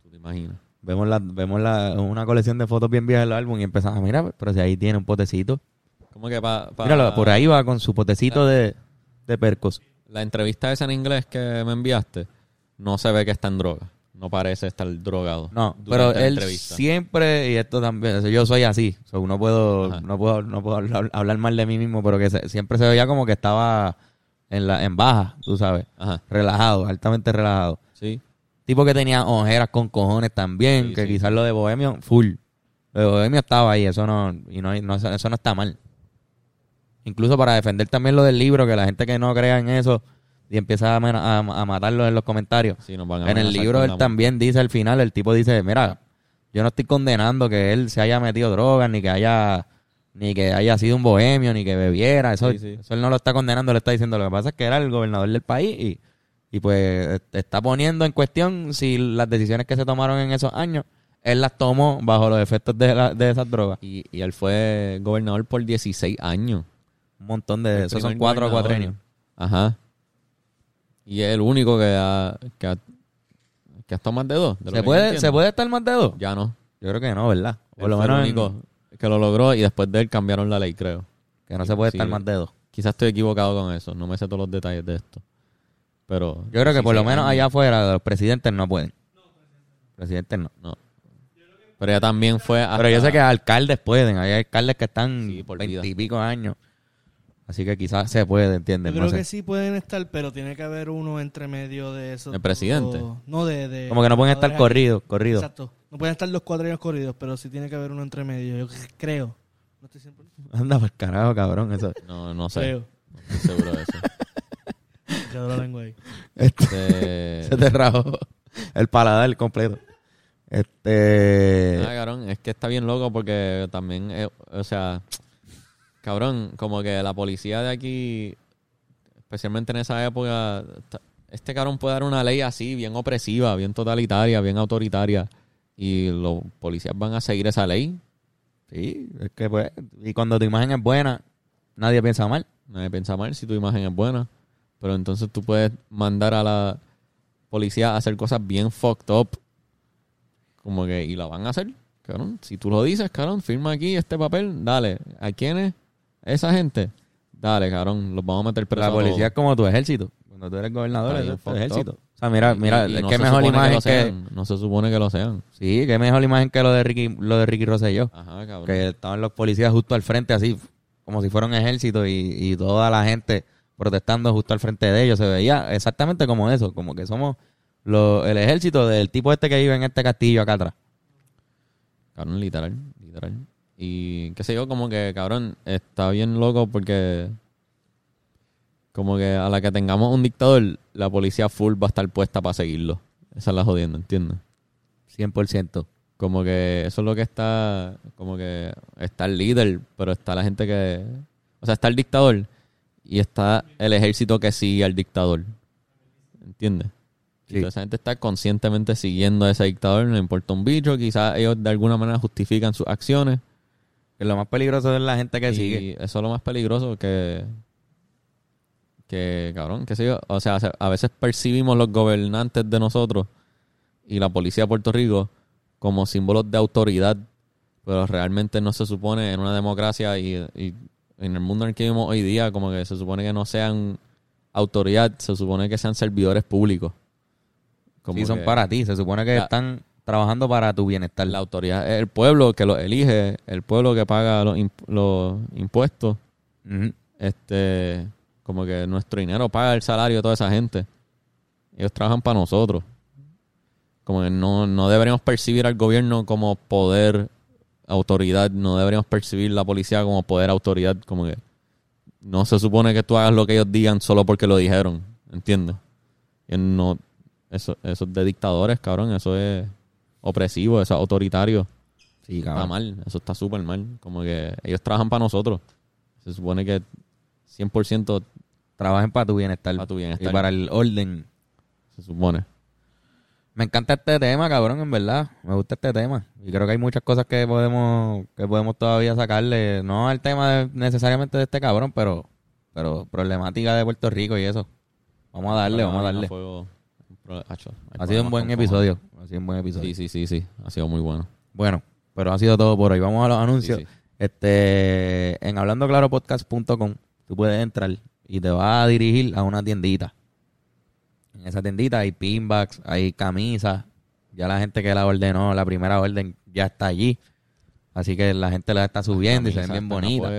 Tú te imaginas. Vemos la, vemos la, una colección de fotos bien viejas del álbum y empezamos a mirar, pero si ahí tiene un potecito. Como que para... Míralo, por ahí va con su potecito de, de percos. La entrevista esa en inglés que me enviaste, no se ve que está en droga. No parece estar drogado. No, pero él entrevista. siempre, y esto también, yo soy así, o sea, no puedo, Ajá. no puedo, no puedo hablar, hablar mal de mí mismo, pero que se- siempre se veía como que estaba en la, en baja, tú sabes, Ajá, relajado, altamente relajado. sí. Tipo que tenía ojeras con cojones también, Sí, que sí, quizás lo de Bohemio, full. Lo de Bohemio estaba ahí, eso no, y no, no- eso no está mal. Incluso para defender también lo del libro, que la gente que no crea en eso y empieza a, a, a matarlo en los comentarios. Sí, nos van a En el libro él también dice al final, el tipo dice, mira, yo no estoy condenando que él se haya metido drogas, ni que haya, ni que haya sido un bohemio, ni que bebiera, eso, Sí, sí. eso él no lo está condenando, le está diciendo, lo que pasa es que era el gobernador del país y, y pues está poniendo en cuestión si las decisiones que se tomaron en esos años, él las tomó bajo los efectos de, la- de esas drogas. Y, y él fue gobernador por 16 años. Un montón de, El esos son primer cuatro gobernador. cuatrenios. Ajá. Y es el único que ha, que ha, que ha estado más de dos. de ¿Se puede. ¿Se puede estar más de dos? Ya no. Yo creo que no, ¿verdad? Por lo menos el en- único que lo logró y después de él cambiaron la ley, creo. que no se puede Sí. estar más de dos. Quizás estoy equivocado con eso. No me sé todos los detalles de esto. Pero... Yo creo que por lo 16 menos allá afuera los presidentes no pueden. Presidentes no. No. Pero ella también fue hasta- Pero yo sé que alcaldes pueden. Hay alcaldes que están Sí, veintipico años. Así que quizás se puede, Yo ¿entiendes? creo No sé. que sí pueden estar, pero tiene que haber uno entre medio de esos. ¿El presidente? No, de, de- Como que no pueden estar corridos, corridos. Exacto. No pueden estar los cuatro años corridos, pero sí tiene que haber uno entre medio. Yo creo. No estoy siempre. Anda por carajo, cabrón. Eso. No, no sé. Creo. No estoy seguro de eso. Quedó la lengua ahí. Este... Se te rajó el paladar completo. Este. Ah, cabrón, es que está bien loco porque también, eh, o sea, cabrón, como que la policía de aquí, especialmente en esa época, este cabrón puede dar una ley así, bien opresiva, bien totalitaria, bien autoritaria, y los policías van a seguir esa ley. Sí, es que pues. Y cuando tu imagen es buena, nadie piensa mal. Nadie piensa mal si tu imagen es buena, pero entonces tú puedes mandar a la policía a hacer cosas bien fucked up, como que, y la van a hacer, cabrón. Si tú lo dices, cabrón, firma aquí este papel, dale. ¿A quiénes? Esa gente. Dale, cabrón, los vamos a meter presos. La policía es como tu ejército. Cuando tú eres gobernador, es tu ejército. O sea, mira, mira, Y- y no qué se mejor imagen que. sean, No se supone que lo sean. Sí, qué mejor imagen que lo de Ricky, lo de Ricky Rosselló. Ajá, cabrón. Que estaban los policías justo al frente, así, como si fuera un ejército, y, y toda la gente protestando justo al frente de ellos. Se veía exactamente como eso, como que somos lo- el ejército del tipo este que vive en este castillo acá atrás. Cabrón, literal, literal. Y qué sé yo, como que, cabrón, está bien loco porque como que a la que tengamos un dictador, la policía full va a estar puesta para seguirlo. Esa es la jodienda, ¿entiendes? 100%. Como que eso es lo que está, como que está el líder, pero está la gente que, o sea, está el dictador y está el ejército que sigue al dictador. ¿Entiendes? Sí. Toda esa gente está conscientemente siguiendo a ese dictador, no importa un bicho, quizás ellos de alguna manera justifican sus acciones. Que lo más peligroso es la gente que y sigue. eso es lo más peligroso que... Que, cabrón, qué sé yo. O sea, a veces percibimos los gobernantes de nosotros y la policía de Puerto Rico como símbolos de autoridad, pero realmente no se supone en una democracia y, y en el mundo en el que vivimos hoy día, como que se supone que no sean autoridad, se supone que sean servidores públicos. Como Sí, son que para ti. Se supone que La- están trabajando para tu bienestar. La autoridad es el pueblo que los elige, el pueblo que paga los, imp- los impuestos. Este como que nuestro dinero paga el salario de toda esa gente ellos trabajan para nosotros como que no, no deberíamos percibir al gobierno como poder autoridad no deberíamos percibir la policía como poder autoridad como que no se supone que tú hagas lo que ellos digan solo porque lo dijeron ¿entiendes? Y no eso, eso es de dictadores cabrón eso es opresivo eso es autoritario Sí, está cabrón. mal, eso está súper mal. Como que ellos trabajan para nosotros. Se supone que 100% Trabajen para tu bienestar. Para tu bienestar. Y para el orden. se supone. Me encanta este tema, cabrón, en verdad. Me gusta este tema. Y creo que hay muchas cosas que podemos que podemos todavía sacarle. No al tema de- necesariamente de este cabrón, pero pero problemática de Puerto Rico y eso. Vamos a darle, vamos a darle. Ha sido un buen episodio. Ha sido un buen episodio. Sí, sí, sí, sí. Ha sido muy bueno. Bueno, pero ha sido todo por hoy. Vamos a los anuncios. Sí, sí. Este, en hablandoclaropodcast.com, tú puedes entrar y te va a dirigir a una tiendita. En esa tiendita hay pinbacks, hay camisas. Ya la gente que la ordenó, la primera orden, ya está allí. Así que la gente la está subiendo y se ven bien bonitas.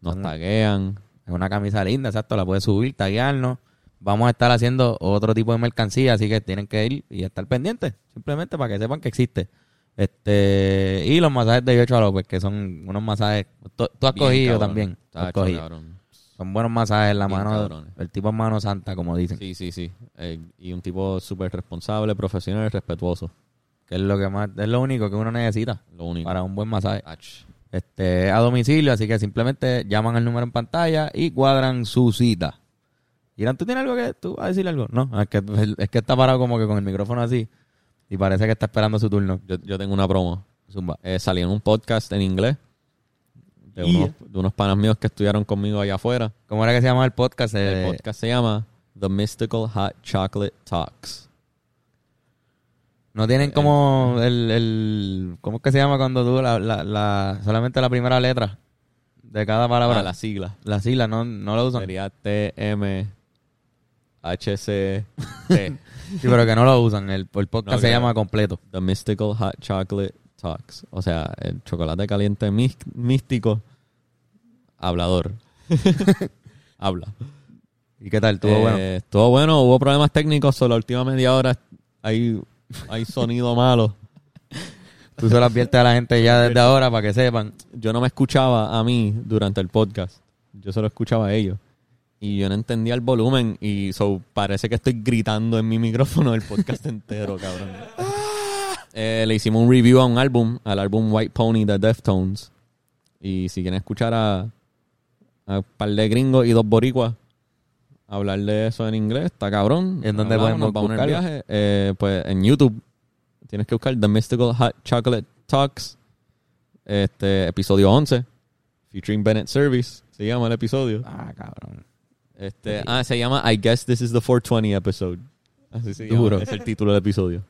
Nos taguean. Es una camisa linda, exacto, la puedes subir, taguearnos. Vamos a estar haciendo otro tipo de mercancía, así que tienen que ir y estar pendientes, simplemente para que sepan que existe. Este, y los masajes de Yocho López, que son unos masajes, tú, tú has Bien, cogido cabrón. también, tú has cogido. cabrón. Son buenos masajes, la Bien mano, el tipo es mano santa, como dicen, Sí, sí, sí. Eh, y un tipo súper responsable, profesional y respetuoso. que es lo que más, es lo único que uno necesita Lo único. para un buen masaje. Ach. Este, a domicilio, así que simplemente llaman al número en pantalla y cuadran su cita. Irán, ¿tú tienes algo que tú vas a decir algo? No, es que, es que está parado como que con el micrófono así y parece que está esperando su turno. Yo, yo tengo una promo. Zumba. Eh, salí en un podcast en inglés de Yeah. unos, de unos panas míos que estudiaron conmigo allá afuera. ¿Cómo era que se llama el podcast? Eh, El podcast se llama The Mystical Hot Chocolate Talks. no tienen como el, el ¿cómo es que se llama cuando tú la, la, la- solamente la primera letra de cada palabra? Ah, la sigla. la sigla no, no lo usan. Sería T M H C T. Sí, pero que no lo usan. El, el podcast No, se llama completo. The Mystical Hot Chocolate Talks. O sea, el chocolate caliente mí- místico. Hablador. Habla. ¿Y qué tal? ¿Estuvo Eh, bueno? Estuvo bueno. Hubo problemas técnicos. Solo la última media hora hay, hay sonido malo. Tú se lo adviertes a la gente ya desde ahora para que sepan. Yo no me escuchaba a mí durante el podcast. Yo solo escuchaba a ellos. Y yo no entendía el volumen. Y so, parece que estoy gritando en mi micrófono el podcast entero, cabrón. Eh, le hicimos un review a un álbum, al álbum White Pony de Deftones. Y si quieren escuchar a, a un par de gringos y dos boricuas hablar de eso en inglés, está cabrón. ¿En dónde podemos en el viaje. Eh, pues en YouTube. Tienes que buscar The Mystical Hot Chocolate Talks. Este, episodio 11. Featuring Bennett Service. Se llama el episodio. Ah, cabrón. Este, ah, se llama I Guess This is the 420 episode. Así se llama. Duro. Es el título del episodio.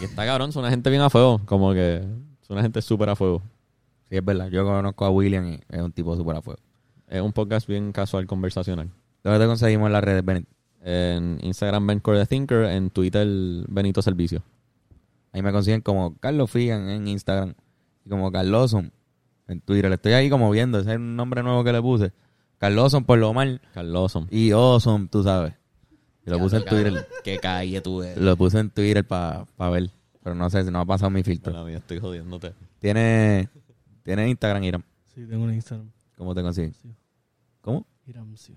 Y está cabrón, son una gente bien a fuego. Como que son una gente súper a fuego. Sí, es verdad. Yo conozco a William y es un tipo súper a fuego. Es un podcast bien casual, conversacional. ¿Dónde te conseguimos en las redes, Benito? En Instagram, Ben Core the Thinker. En Twitter, Benito Servicio. Ahí me consiguen como Carlos Figan en Instagram y como Carloson en Twitter. Le estoy ahí como viendo. Ese es un nombre nuevo que le puse. Carloson por lo mal Carloson. y Awesome, tú sabes. Y lo puse en Twitter. Qué calle tú eres. Lo puse en Twitter para ver. Pero no sé si no ha pasado mi filtro. La mía, estoy jodiéndote. Tiene, tiene Instagram, Iram. Sí, tengo un Instagram. ¿Cómo te consiguen? ¿Cómo? Iramcio.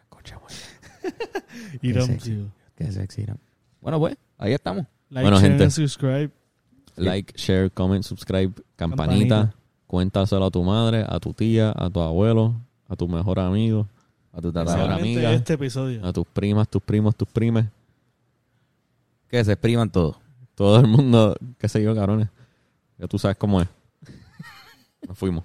Escucha, güey. Iramcio. Qué sexy, Iram. Bueno, pues, ahí estamos. Like, Bueno, share, gente. subscribe. Like, share, comment, subscribe, campanita. Campanita. Cuéntaselo a tu madre, a tu tía, a tu abuelo, a tu mejor amigo, A tu tatara. amiga. Este episodio. a tus primas, tus primos, tus primes. Que se expriman todo. Todo el mundo, qué sé yo, cabrones. Ya tú sabes cómo es. Nos fuimos.